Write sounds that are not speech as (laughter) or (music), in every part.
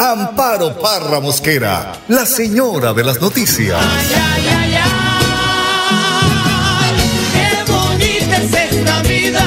Amparo Parra Mosquera, la señora de las noticias. Ay, ay, ay, ay, qué bonita es esta vida.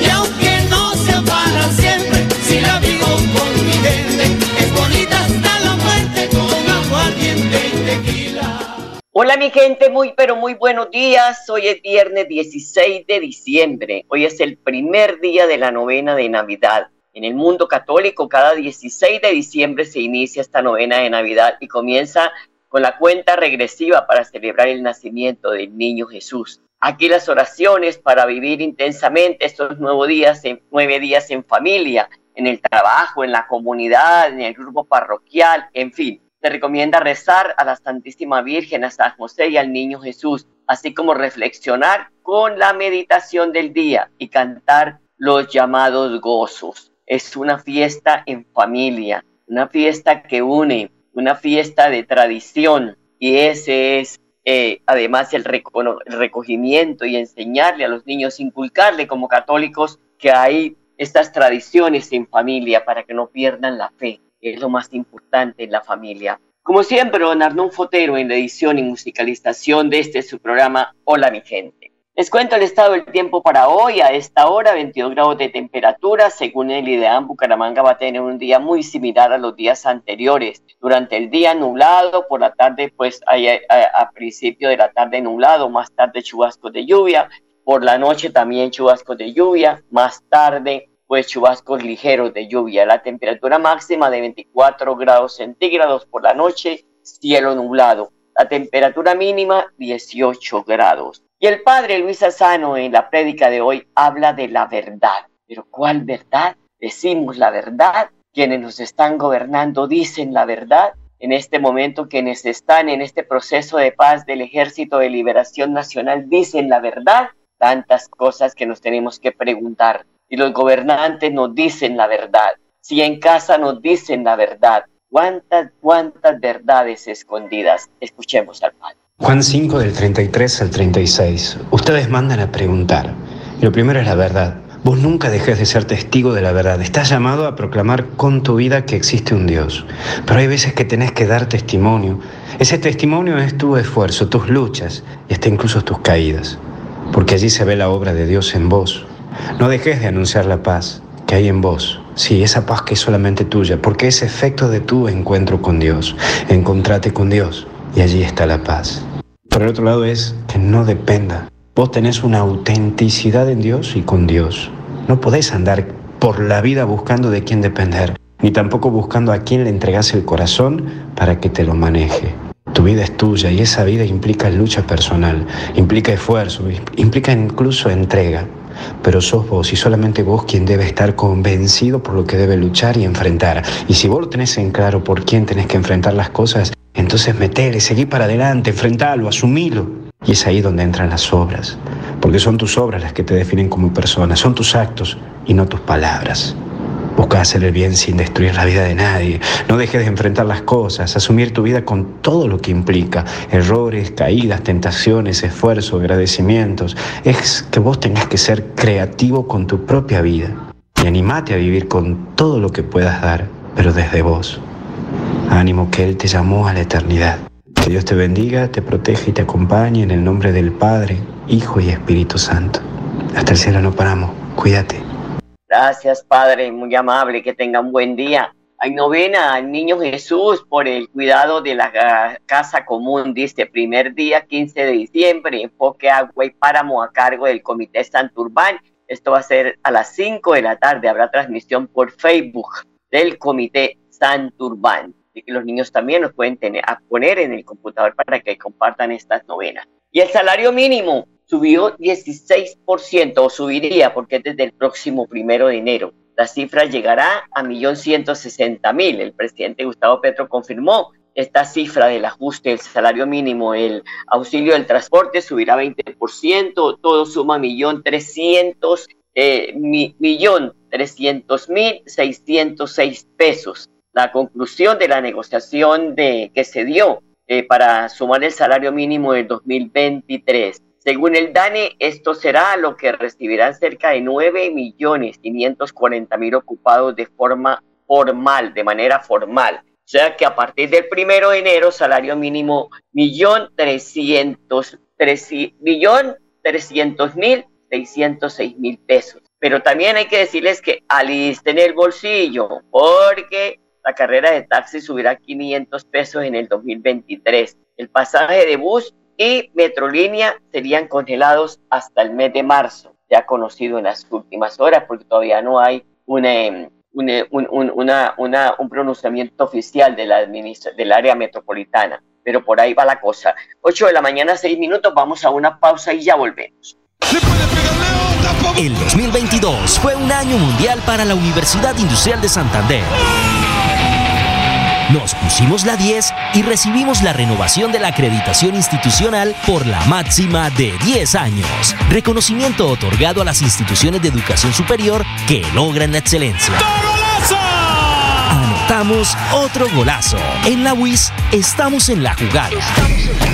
Y aunque no sea para siempre, si la vivo con mi gente, es bonita hasta la muerte con aguardiente y tequila. Hola mi gente, muy pero muy buenos días. Hoy es viernes 16 de diciembre. Hoy es el primer día de la novena de Navidad. En el mundo católico, cada 16 de diciembre se inicia esta novena de Navidad y comienza con la cuenta regresiva para celebrar el nacimiento del niño Jesús. Aquí las oraciones para vivir intensamente estos nueve días en familia, en el trabajo, en la comunidad, en el grupo parroquial, en fin. Se recomienda rezar a la Santísima Virgen, a San José y al Niño Jesús, así como reflexionar con la meditación del día y cantar los llamados gozos. Es una fiesta en familia, una fiesta que une, una fiesta de tradición y ese es eh, además el, el recogimiento y enseñarle a los niños, inculcarle como católicos que hay estas tradiciones en familia para que no pierdan la fe, que es lo más importante en la familia. Como siempre, don Arnón Fotero en la edición y musicalización de este su programa Hola mi gente. Les cuento el estado del tiempo para hoy. A esta hora, 22 grados de temperatura. Según el IDEAM, Bucaramanga va a tener un día muy similar a los días anteriores. Durante el día nublado, por la tarde, pues a, a, principio de la tarde nublado, más tarde chubascos de lluvia. Por la noche también chubascos de lluvia. Más tarde, pues chubascos ligeros de lluvia. La temperatura máxima de 24 grados centígrados por la noche, cielo nublado. La temperatura mínima 18 grados. Y el padre Luis Asano en la prédica de hoy habla de la verdad. Pero ¿cuál verdad? Decimos la verdad. Quienes nos están gobernando dicen la verdad. En este momento quienes están en este proceso de paz del Ejército de Liberación Nacional dicen la verdad. Tantas cosas que nos tenemos que preguntar. Si los gobernantes nos dicen la verdad, si en casa nos dicen la verdad, cuántas, cuántas verdades escondidas. Escuchemos al Padre. Juan 5 del 33 al 36. Ustedes mandan a preguntar. Lo primero es la verdad. Vos nunca dejes de ser testigo de la verdad. Estás llamado a proclamar con tu vida que existe un Dios. Pero hay veces que tenés que dar testimonio. Ese testimonio es tu esfuerzo, tus luchas y hasta incluso tus caídas. Porque allí se ve la obra de Dios en vos. No dejes de anunciar la paz que hay en vos. Sí, esa paz que es solamente tuya, porque es efecto de tu encuentro con Dios. Encontrate con Dios y allí está la paz. Por el otro lado es que no dependa. Vos tenés una autenticidad en Dios y con Dios. No podés andar por la vida buscando de quién depender, ni tampoco buscando a quién le entregás el corazón para que te lo maneje. Tu vida es tuya y esa vida implica lucha personal, implica esfuerzo, implica incluso entrega. Pero sos vos y solamente vos quien debe estar convencido por lo que debe luchar y enfrentar. Y si vos lo tenés en claro por quién tenés que enfrentar las cosas, entonces metele, seguí para adelante, enfrentalo, asumilo. Y es ahí donde entran las obras, porque son tus obras las que te definen como persona, son tus actos y no tus palabras. Busca hacer el bien sin destruir la vida de nadie. No dejes de enfrentar las cosas, asumir tu vida con todo lo que implica. Errores, caídas, tentaciones, esfuerzo, agradecimientos. Es que vos tengas que ser creativo con tu propia vida. Y animate a vivir con todo lo que puedas dar, pero desde vos. Ánimo que Él te llamó a la eternidad. Que Dios te bendiga, te proteja y te acompañe en el nombre del Padre, Hijo y Espíritu Santo. Hasta el cielo no paramos. Cuídate. Gracias, Padre, muy amable, que tengan buen día. Hay novena al Niño Jesús por el cuidado de la casa común, dice, primer día 15 de diciembre, enfoque agua y páramo a cargo del Comité Santurbán. Esto va a ser a las 5 de la tarde, habrá transmisión por Facebook del Comité Santurbán. Los niños también los pueden tener, a poner en el computador para que compartan estas novenas. Y el salario mínimo subió 16% o subiría porque es desde el próximo primero de enero. La cifra llegará a 1.160.000. El presidente Gustavo Petro confirmó esta cifra del ajuste del salario mínimo, el auxilio del transporte subirá 20%, todo suma millón trescientos, eh, millón trescientos mil seiscientos seis pesos. La conclusión de la negociación de, que se dio eh, para sumar el salario mínimo del 2023. Según el DANE, esto será lo que recibirán cerca de 9 millones 540 mil ocupados de forma formal, de manera formal. O sea que a partir del primero de enero, salario mínimo millón trescientos, millón trescientos mil seiscientos seis mil pesos. Pero también hay que decirles que alisten el bolsillo, porque la carrera de taxi subirá 500 pesos en el 2023. El pasaje de bus y Metrolínea serían congelados hasta el mes de marzo, ya conocido en las últimas horas, porque todavía no hay una, un, pronunciamiento oficial de la del área metropolitana, pero por ahí va la cosa. 8 de la mañana, 6 minutos, vamos a una pausa y ya volvemos. El 2022 fue un año mundial para la Universidad Industrial de Santander. Nos pusimos la 10 y recibimos la renovación de la acreditación institucional por la máxima de 10 años. Reconocimiento otorgado a las instituciones de educación superior que logran la excelencia. Anotamos otro golazo. En la WIS estamos en la jugada. Estamos en la jugada.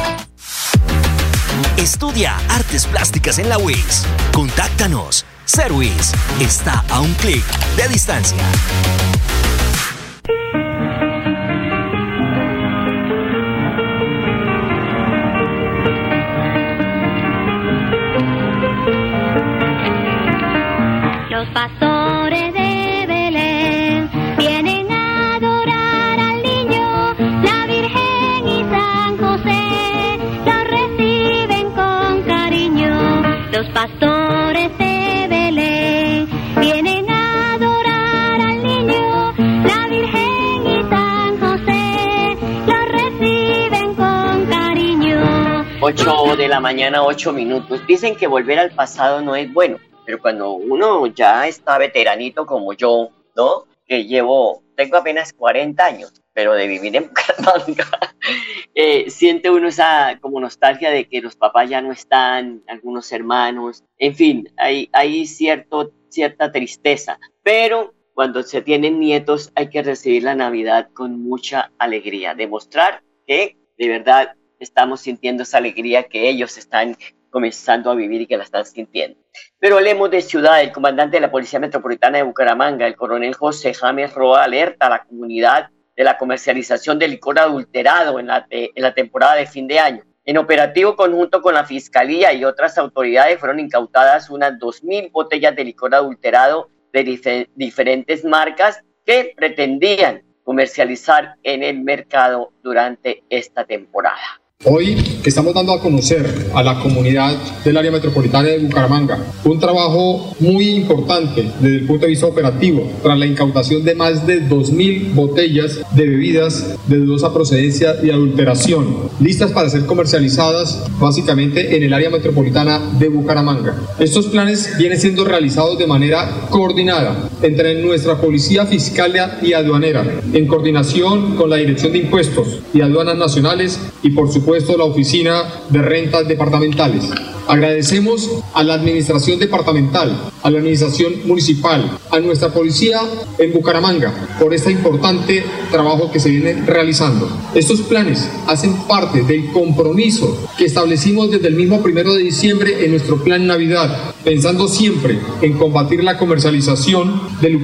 Estudia artes plásticas en la UIS. Contáctanos. Serwis está a un clic de distancia. 8 de la mañana, 8 minutos. Dicen que volver al pasado no es bueno pero cuando uno ya está veteranito como yo, ¿no? Que llevo, tengo apenas 40 años, pero de vivir en (laughs) Bucaramanga, eh, siente uno esa como nostalgia de que los papás ya no están, algunos hermanos, en fin, hay, hay cierto, cierta tristeza, pero cuando se tienen nietos hay que recibir la Navidad con mucha alegría, demostrar que de verdad estamos sintiendo esa alegría que ellos están comenzando a vivir y que la están sintiendo. Pero hablemos de ciudad. El comandante de la Policía Metropolitana de Bucaramanga, el coronel José James Roa, alerta a la comunidad de la comercialización de licor adulterado en la, la temporada de fin de año. En operativo conjunto con la Fiscalía y otras autoridades fueron incautadas unas 2.000 botellas de licor adulterado de diferentes marcas que pretendían comercializar en el mercado durante esta temporada. Hoy estamos dando a conocer a la comunidad del área metropolitana de Bucaramanga un trabajo muy importante desde el punto de vista operativo tras la incautación de más de 2.000 botellas de bebidas de dudosa procedencia y adulteración, listas para ser comercializadas básicamente en el área metropolitana de Bucaramanga. Estos planes vienen siendo realizados de manera coordinada entre nuestra Policía Fiscal y Aduanera, en coordinación con la Dirección de Impuestos y Aduanas Nacionales y por supuesto supuesto la Oficina de Rentas Departamentales. Agradecemos a la administración departamental, a la administración municipal, a nuestra policía en Bucaramanga por este importante trabajo que se viene realizando. Estos planes hacen parte del compromiso que establecimos desde el mismo primero de diciembre en nuestro plan Navidad, pensando siempre en combatir la comercialización del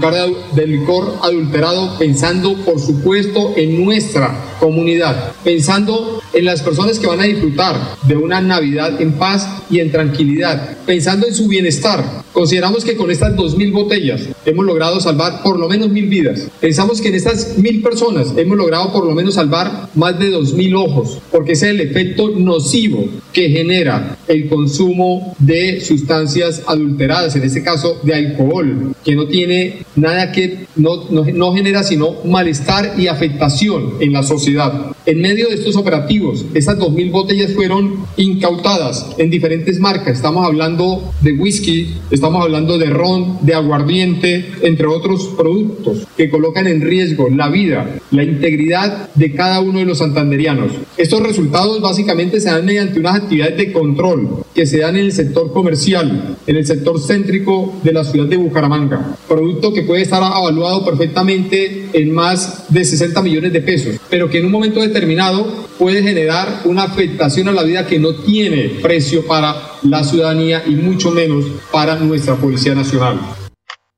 licor, adulterado, pensando por supuesto en nuestra comunidad, pensando en las personas que van a disfrutar de una Navidad en paz y en tranquilidad, pensando en su bienestar. Consideramos que con estas dos mil botellas hemos logrado salvar por lo menos mil vidas. Pensamos que en estas mil personas hemos logrado por lo menos salvar más de dos mil ojos, porque ese es el efecto nocivo que genera el consumo de sustancias adulteradas, en este caso de alcohol, que no tiene nada que, no, no, no genera sino malestar y afectación en la sociedad. En medio de estos operativos, esas dos mil botellas fueron incautadas en diferentes marcas. Estamos hablando de whisky, estamos hablando de ron, de aguardiente, entre otros productos que colocan en riesgo la vida, la integridad de cada uno de los santanderianos. Estos resultados básicamente se dan mediante unas actividades de control que se dan en el sector comercial, en el sector céntrico de la ciudad de Bucaramanga. Producto que puede estar evaluado perfectamente en más de 60 millones de pesos, pero que en un momento determinado puede generar una afectación a la vida que no tiene precio para la ciudadanía y mucho menos para nuestra Policía Nacional.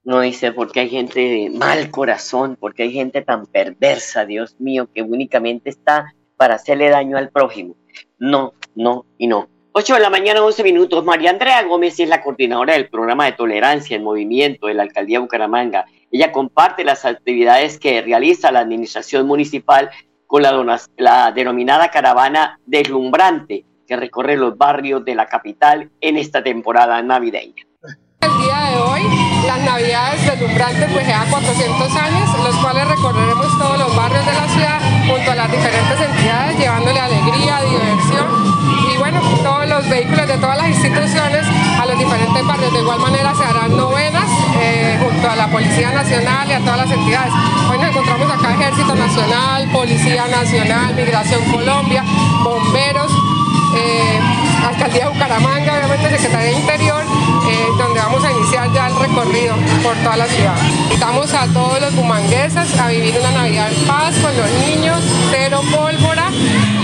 No dice porque hay gente de mal corazón, porque hay gente tan perversa, Dios mío, que únicamente está para hacerle daño al prójimo. No, no y no. 8 de la mañana, 11 minutos. María Andrea Gómez es la coordinadora del programa de tolerancia en movimiento de la alcaldía de Bucaramanga. Ella comparte las actividades que realiza la administración municipal con la, la denominada caravana deslumbrante que recorre los barrios de la capital en esta temporada navideña. El día de hoy, las navidades deslumbrantes pues ya 400 años, los cuales recorreremos todos los barrios de la ciudad junto a las diferentes entidades, llevándole alegría, diversión y bueno, todos los vehículos de todas las instituciones a los diferentes barrios. De igual manera se harán novenas eh, junto a la Policía Nacional y a todas las entidades. Hoy nos encontramos acá Ejército Nacional, Policía Nacional, Migración Colombia, bomberos, eh, Alcaldía de Bucaramanga, obviamente Secretaría de Interior, eh, donde vamos a iniciar ya el recorrido por toda la ciudad. Invitamos a todos los bumangueses a vivir una Navidad en paz con los niños, cero pólvora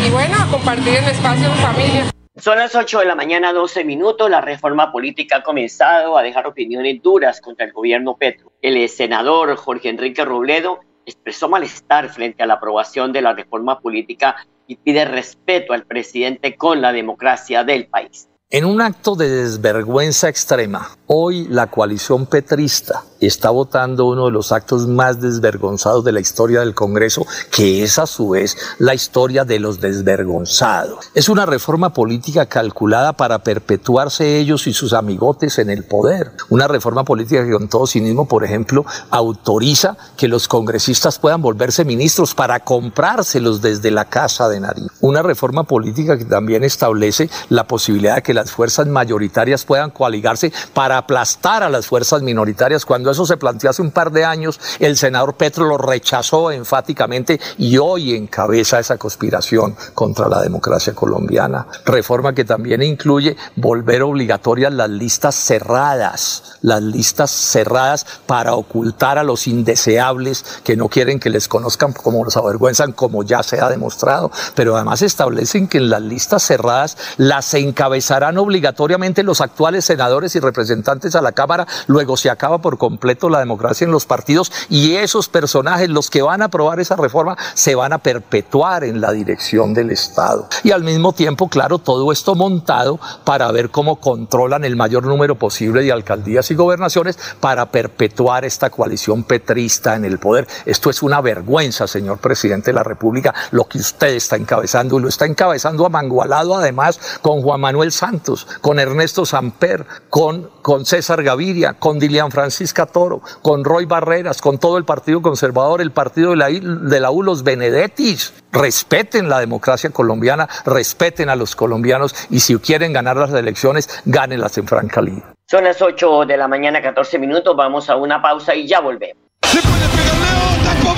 y bueno, a compartir el espacio en familia. Son las 8 de la mañana, 12 minutos. La reforma política ha comenzado a dejar opiniones duras contra el gobierno Petro. El senador Jorge Enrique Robledo expresó malestar frente a la aprobación de la reforma política y pide respeto al presidente con la democracia del país. En un acto de desvergüenza extrema, hoy la coalición petrista está votando uno de los actos más desvergonzados de la historia del Congreso, que es a su vez la historia de los desvergonzados. Es una reforma política calculada para perpetuarse ellos y sus amigotes en el poder. Una reforma política que con todo cinismo, por ejemplo, autoriza que los congresistas puedan volverse ministros para comprárselos desde la casa de Nariz. Una reforma política que también establece la posibilidad de que las fuerzas mayoritarias puedan coaligarse para aplastar a las fuerzas minoritarias. Cuando eso se planteó hace un par de años, el senador Petro lo rechazó enfáticamente y hoy encabeza esa conspiración contra la democracia colombiana. Reforma que también incluye volver obligatorias las listas cerradas, las listas cerradas para ocultar a los indeseables que no quieren que les conozcan como los avergüenzan, como ya se ha demostrado. Pero además establecen que en las listas cerradas las encabezarán obligatoriamente los actuales senadores y representantes a la Cámara, luego se acaba por completo la democracia en los partidos y esos personajes, los que van a aprobar esa reforma, se van a perpetuar en la dirección del Estado. Y al mismo tiempo, claro, todo esto montado para ver cómo controlan el mayor número posible de alcaldías y gobernaciones para perpetuar esta coalición petrista en el poder. Esto es una vergüenza, señor presidente de la República, lo que usted está encabezando y lo está encabezando amangualado además con Juan Manuel Santos, con Ernesto Samper, con, con César Gaviria, con Dilian Francisca Toro, con Roy Barreras, con todo el Partido Conservador, el Partido de la, de la U, los Benedettis. Respeten la democracia colombiana, respeten a los colombianos y si quieren ganar las elecciones, gánenlas en franca línea. Son las 8 de la mañana, 14 minutos. Vamos a una pausa y ya volvemos.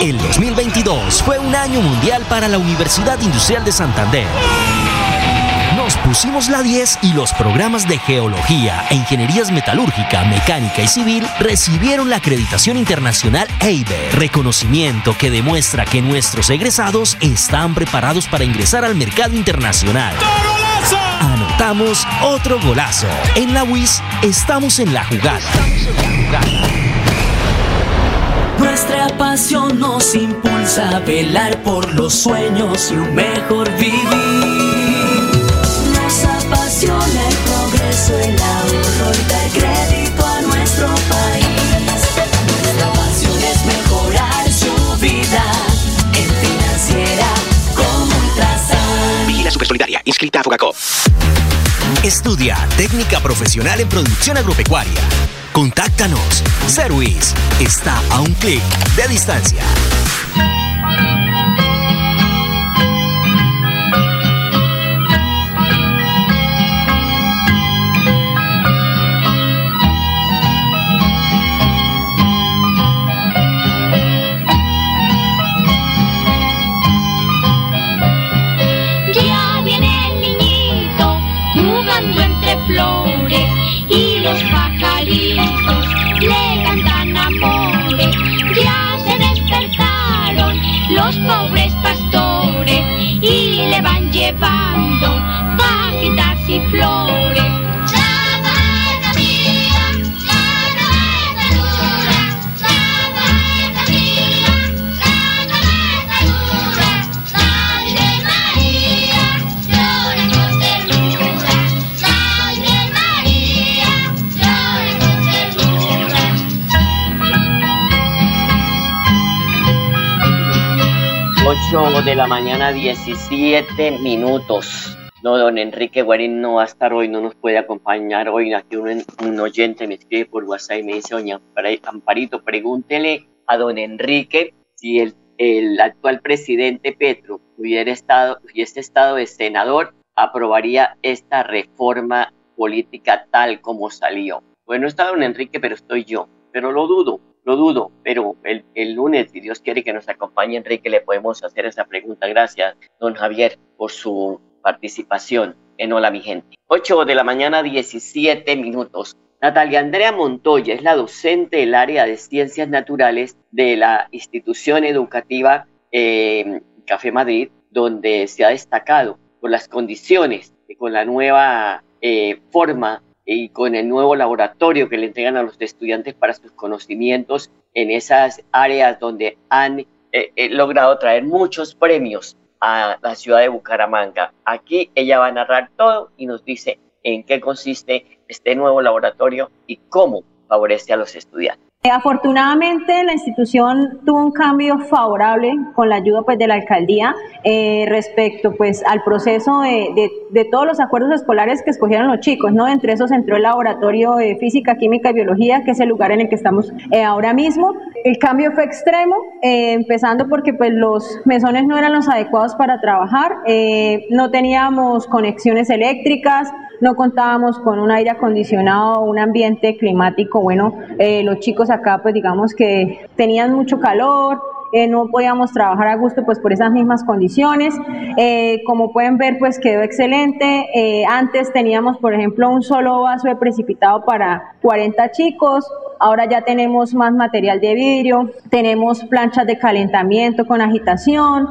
El 2022 fue un año mundial para la Universidad Industrial de Santander. Pusimos la 10 y los programas de geología e ingenierías metalúrgica, mecánica y civil recibieron la acreditación internacional EIBE, reconocimiento que demuestra que nuestros egresados están preparados para ingresar al mercado internacional. Anotamos otro golazo. En la WIS estamos en la jugada. Nuestra pasión nos impulsa a velar por los sueños y un mejor vivir. Estudia técnica profesional en producción agropecuaria. Contáctanos. Service está a un clic de distancia. 8 de la mañana, 17 minutos. No, don Enrique Guarín no va a estar hoy, no nos puede acompañar hoy. Aquí un, oyente me escribe por WhatsApp y me dice, doña Ampar- Amparito, pregúntele a don Enrique si el, el actual presidente Petro hubiera estado, hubiese estado de senador, aprobaría esta reforma política tal como salió. Bueno, está don Enrique, pero estoy yo, pero lo dudo, lo dudo, pero el, el lunes, si Dios quiere que nos acompañe Enrique, le podemos hacer esa pregunta. Gracias, don Javier, por su participación en Hola mi gente. 8 de la mañana, 17 minutos. Natalia Andrea Montoya es la docente del área de ciencias naturales de la institución educativa eh, Café Madrid, donde se ha destacado por las condiciones y con la nueva eh, forma y con el nuevo laboratorio que le entregan a los estudiantes para sus conocimientos en esas áreas donde han eh, eh, logrado traer muchos premios a la ciudad de Bucaramanga. Aquí ella va a narrar todo y nos dice en qué consiste este nuevo laboratorio y cómo favorece a los estudiantes. Eh, Afortunadamente la institución tuvo un cambio favorable con la ayuda pues, de la alcaldía eh, respecto pues, al proceso de, de- todos los acuerdos escolares que escogieron los chicos, ¿no? Entre esos entró el laboratorio de física, química y biología, que es el lugar en el que estamos eh, ahora mismo. El cambio fue extremo, empezando porque pues, los mesones no eran los adecuados para trabajar, no teníamos conexiones eléctricas, no contábamos con un aire acondicionado, un ambiente climático, bueno, eh, los chicos acá pues digamos que tenían mucho calor, eh, no podíamos trabajar a gusto pues por esas mismas condiciones. Eh, como pueden ver pues quedó excelente. Eh, antes teníamos por ejemplo un solo vaso de precipitado para 40 chicos. Ahora ya tenemos más material de vidrio, tenemos planchas de calentamiento con agitación,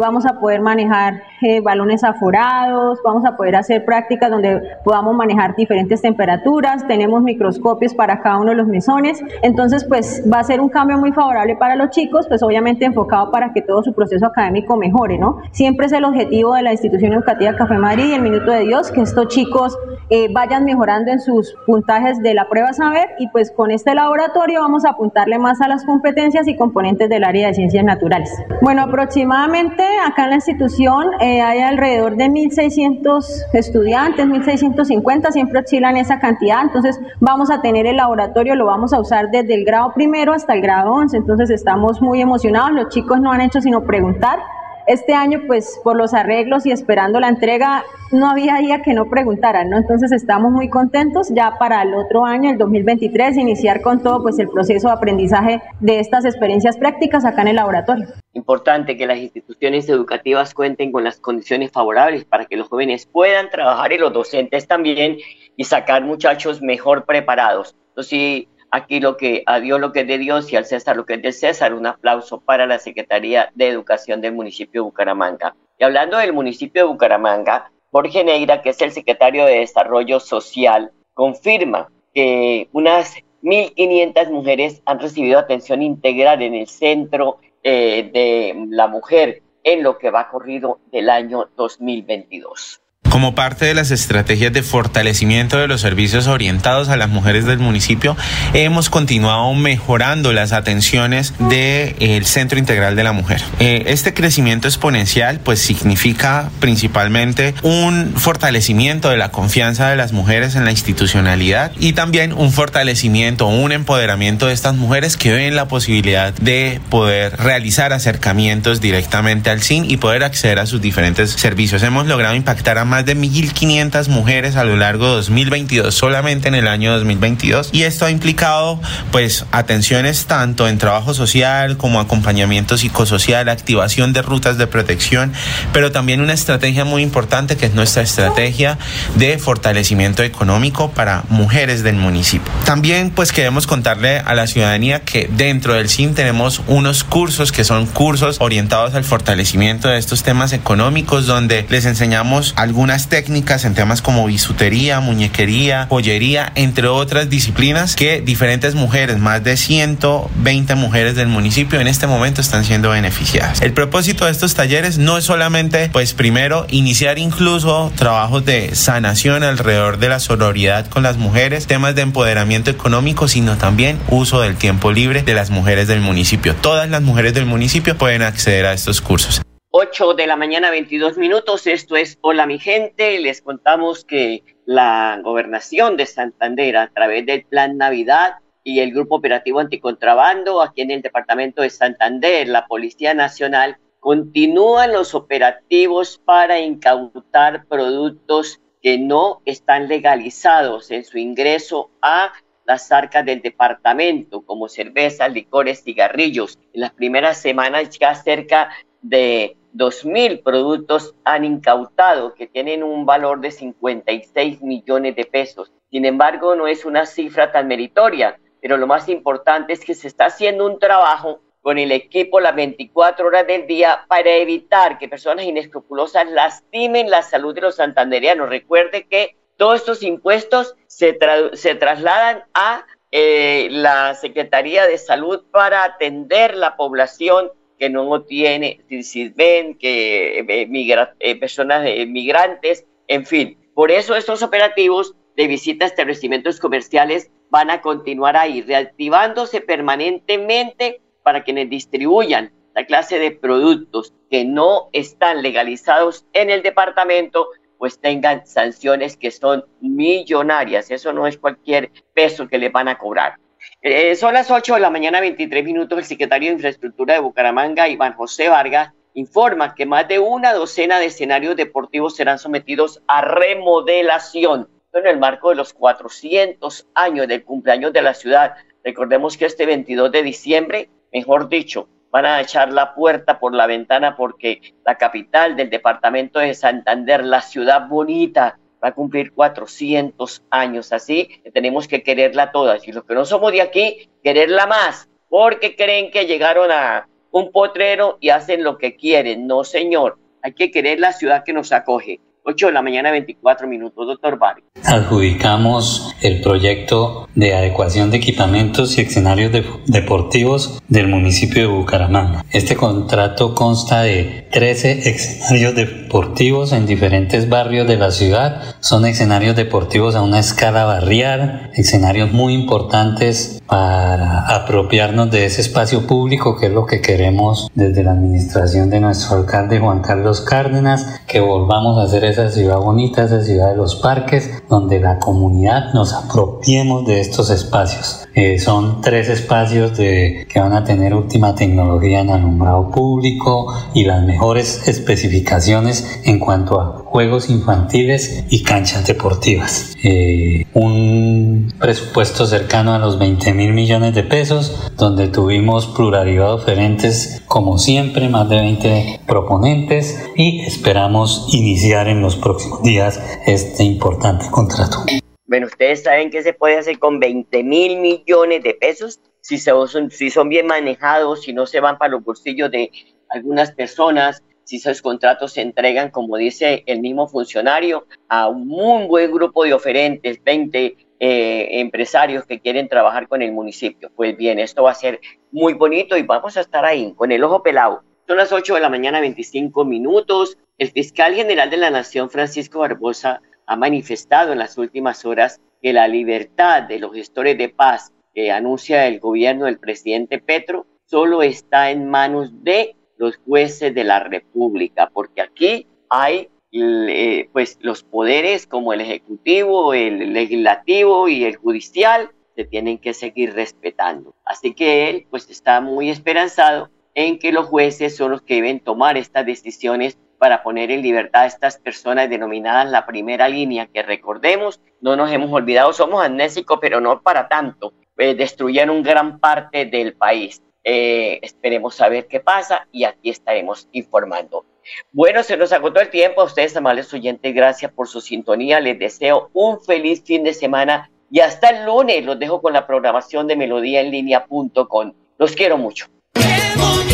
vamos a poder manejar eh, balones aforados, vamos a poder hacer prácticas donde podamos manejar diferentes temperaturas, tenemos microscopios para cada uno de los mesones, entonces pues va a ser un cambio muy favorable para los chicos, pues obviamente enfocado para que todo su proceso académico mejore, ¿no? Siempre es el objetivo de la institución educativa Café Madrid y el Minuto de Dios, que estos chicos eh, vayan mejorando en sus puntajes de la prueba saber y pues con este laboratorio vamos a apuntarle más a las competencias y componentes del área de ciencias naturales. Bueno, aproximadamente acá en la institución eh, hay alrededor de 1.600 estudiantes, 1.650, siempre oscilan esa cantidad, entonces vamos a tener el laboratorio, lo vamos a usar desde el grado primero hasta el grado 11, entonces estamos muy emocionados, los chicos no han hecho sino preguntar Este año, pues por los arreglos y esperando la entrega, no había día que no preguntaran, ¿no? Entonces estamos muy contentos ya para el otro año, el 2023, iniciar con todo pues el proceso de aprendizaje de estas experiencias prácticas acá en el laboratorio. Importante que las instituciones educativas cuenten con las condiciones favorables para que los jóvenes puedan trabajar y los docentes también y sacar muchachos mejor preparados. Entonces, aquí lo que a Dios lo que es de Dios y al César lo que es de César, un aplauso para la Secretaría de Educación del municipio de Bucaramanga. Y hablando del municipio de Bucaramanga, Jorge Neira, que es el secretario de Desarrollo Social, confirma que unas 1.500 mujeres han recibido atención integral en el centro eh, de la mujer en lo que va corrido del año 2022. Como parte de las estrategias de fortalecimiento de los servicios orientados a las mujeres del municipio, hemos continuado mejorando las atenciones del Centro Integral de la Mujer. Eh, este crecimiento exponencial pues significa principalmente un fortalecimiento de la confianza de las mujeres en la institucionalidad y también un fortalecimiento, un empoderamiento de estas mujeres que ven la posibilidad de poder realizar acercamientos directamente al SIN y poder acceder a sus diferentes servicios. Hemos logrado impactar a más de 1.500 mujeres a lo largo de 2022, solamente en el año 2022. Y esto ha implicado pues atenciones tanto en trabajo social como acompañamiento psicosocial, activación de rutas de protección, pero también una estrategia muy importante que es nuestra estrategia de fortalecimiento económico para mujeres del municipio. También pues queremos contarle a la ciudadanía que dentro del CIN tenemos unos cursos que son cursos orientados al fortalecimiento de estos temas económicos donde les enseñamos algunas técnicas en temas como bisutería, muñequería, joyería, entre otras disciplinas que diferentes mujeres, más de 120 mujeres del municipio en este momento están siendo beneficiadas. El propósito de estos talleres no es solamente, pues primero, iniciar incluso trabajos de sanación alrededor de la sororidad con las mujeres, temas de empoderamiento económico, sino también uso del tiempo libre de las mujeres del municipio. Todas las mujeres del municipio pueden acceder a estos cursos. 8 de la mañana, 22 minutos. Esto es Hola mi gente. Les contamos que la gobernación de Santander a través del Plan Navidad y el Grupo Operativo Anticontrabando aquí en el departamento de Santander, la Policía Nacional, continúan los operativos para incautar productos que no están legalizados en su ingreso a las arcas del departamento, como cervezas, licores, cigarrillos. En las primeras semanas ya cerca de 2.000 productos han incautado que tienen un valor de 56 millones de pesos. Sin embargo, no es una cifra tan meritoria, pero lo más importante es que se está haciendo un trabajo con el equipo las 24 horas del día para evitar que personas inescrupulosas lastimen la salud de los santanderianos. Recuerde que todos estos impuestos se, trasladan a eh, la Secretaría de Salud para atender la población que no tiene, si ven que eh, migra, eh, personas eh, migrantes, en fin. Por eso estos operativos de visita a establecimientos comerciales van a continuar ahí, reactivándose permanentemente para quienes distribuyan la clase de productos que no están legalizados en el departamento, pues tengan sanciones que son millonarias. Eso no es cualquier peso que le van a cobrar. Eh, son las 8 de la mañana, 23 minutos. El secretario de Infraestructura de Bucaramanga, Iván José Vargas, informa que más de una docena de escenarios deportivos serán sometidos a remodelación en el marco de los 400 años del cumpleaños de la ciudad. Recordemos que este 22 de diciembre, mejor dicho, van a echar la puerta por la ventana porque la capital del departamento de Santander, la ciudad bonita, va a cumplir 400 años. Así que tenemos que quererla todas. Y los que no somos de aquí, quererla más, porque creen que llegaron a un potrero y hacen lo que quieren. No, señor. Hay que querer la ciudad que nos acoge. 8 de la mañana, 24 minutos, doctor Barrio. Adjudicamos el proyecto de adecuación de equipamientos y escenarios deportivos del municipio de Bucaramanga. Este contrato consta de 13 escenarios deportivos en diferentes barrios de la ciudad. Son escenarios deportivos a una escala barrial, escenarios muy importantes para apropiarnos de ese espacio público que es lo que queremos desde la administración de nuestro alcalde Juan Carlos Cárdenas, que volvamos a hacer esa ciudad bonita, esa ciudad de los parques, donde la comunidad nos apropiemos de estos espacios. Eh, son tres espacios de, que van a tener última tecnología en alumbrado público y las mejores especificaciones en cuanto a juegos infantiles y canchas deportivas. Eh, un presupuesto cercano a los 20 mil millones de pesos, donde tuvimos pluralidad de oferentes como siempre, más de 20 proponentes y esperamos iniciar en los próximos días este importante contrato. Bueno, ustedes saben que se puede hacer con 20 mil millones de pesos si, son, si son bien manejados, si no se van para los bolsillos de algunas personas, si esos contratos se entregan, como dice el mismo funcionario, a un muy buen grupo de oferentes, 20 eh, empresarios que quieren trabajar con el municipio. Pues bien, esto va a ser muy bonito y vamos a estar ahí con el ojo pelado. Son las 8 de la mañana, 25 minutos. El fiscal general de la Nación, Francisco Barbosa, ha manifestado en las últimas horas que la libertad de los gestores de paz que anuncia el gobierno del presidente Petro solo está en manos de los jueces de la República, porque aquí hay eh, pues los poderes como el ejecutivo, el legislativo y el judicial se tienen que seguir respetando. Así que él pues está muy esperanzado en que los jueces son los que deben tomar estas decisiones para poner en libertad a estas personas denominadas la primera línea, que recordemos, no nos hemos olvidado, somos amnésicos, pero no para tanto, eh, destruyeron gran parte del país. Eh, esperemos saber qué pasa y aquí estaremos informando. Bueno, se nos agotó el tiempo. A ustedes, amables oyentes, gracias por su sintonía. Les deseo un feliz fin de semana y hasta el lunes los dejo con la programación de melodíaenlínea.com. Los quiero mucho.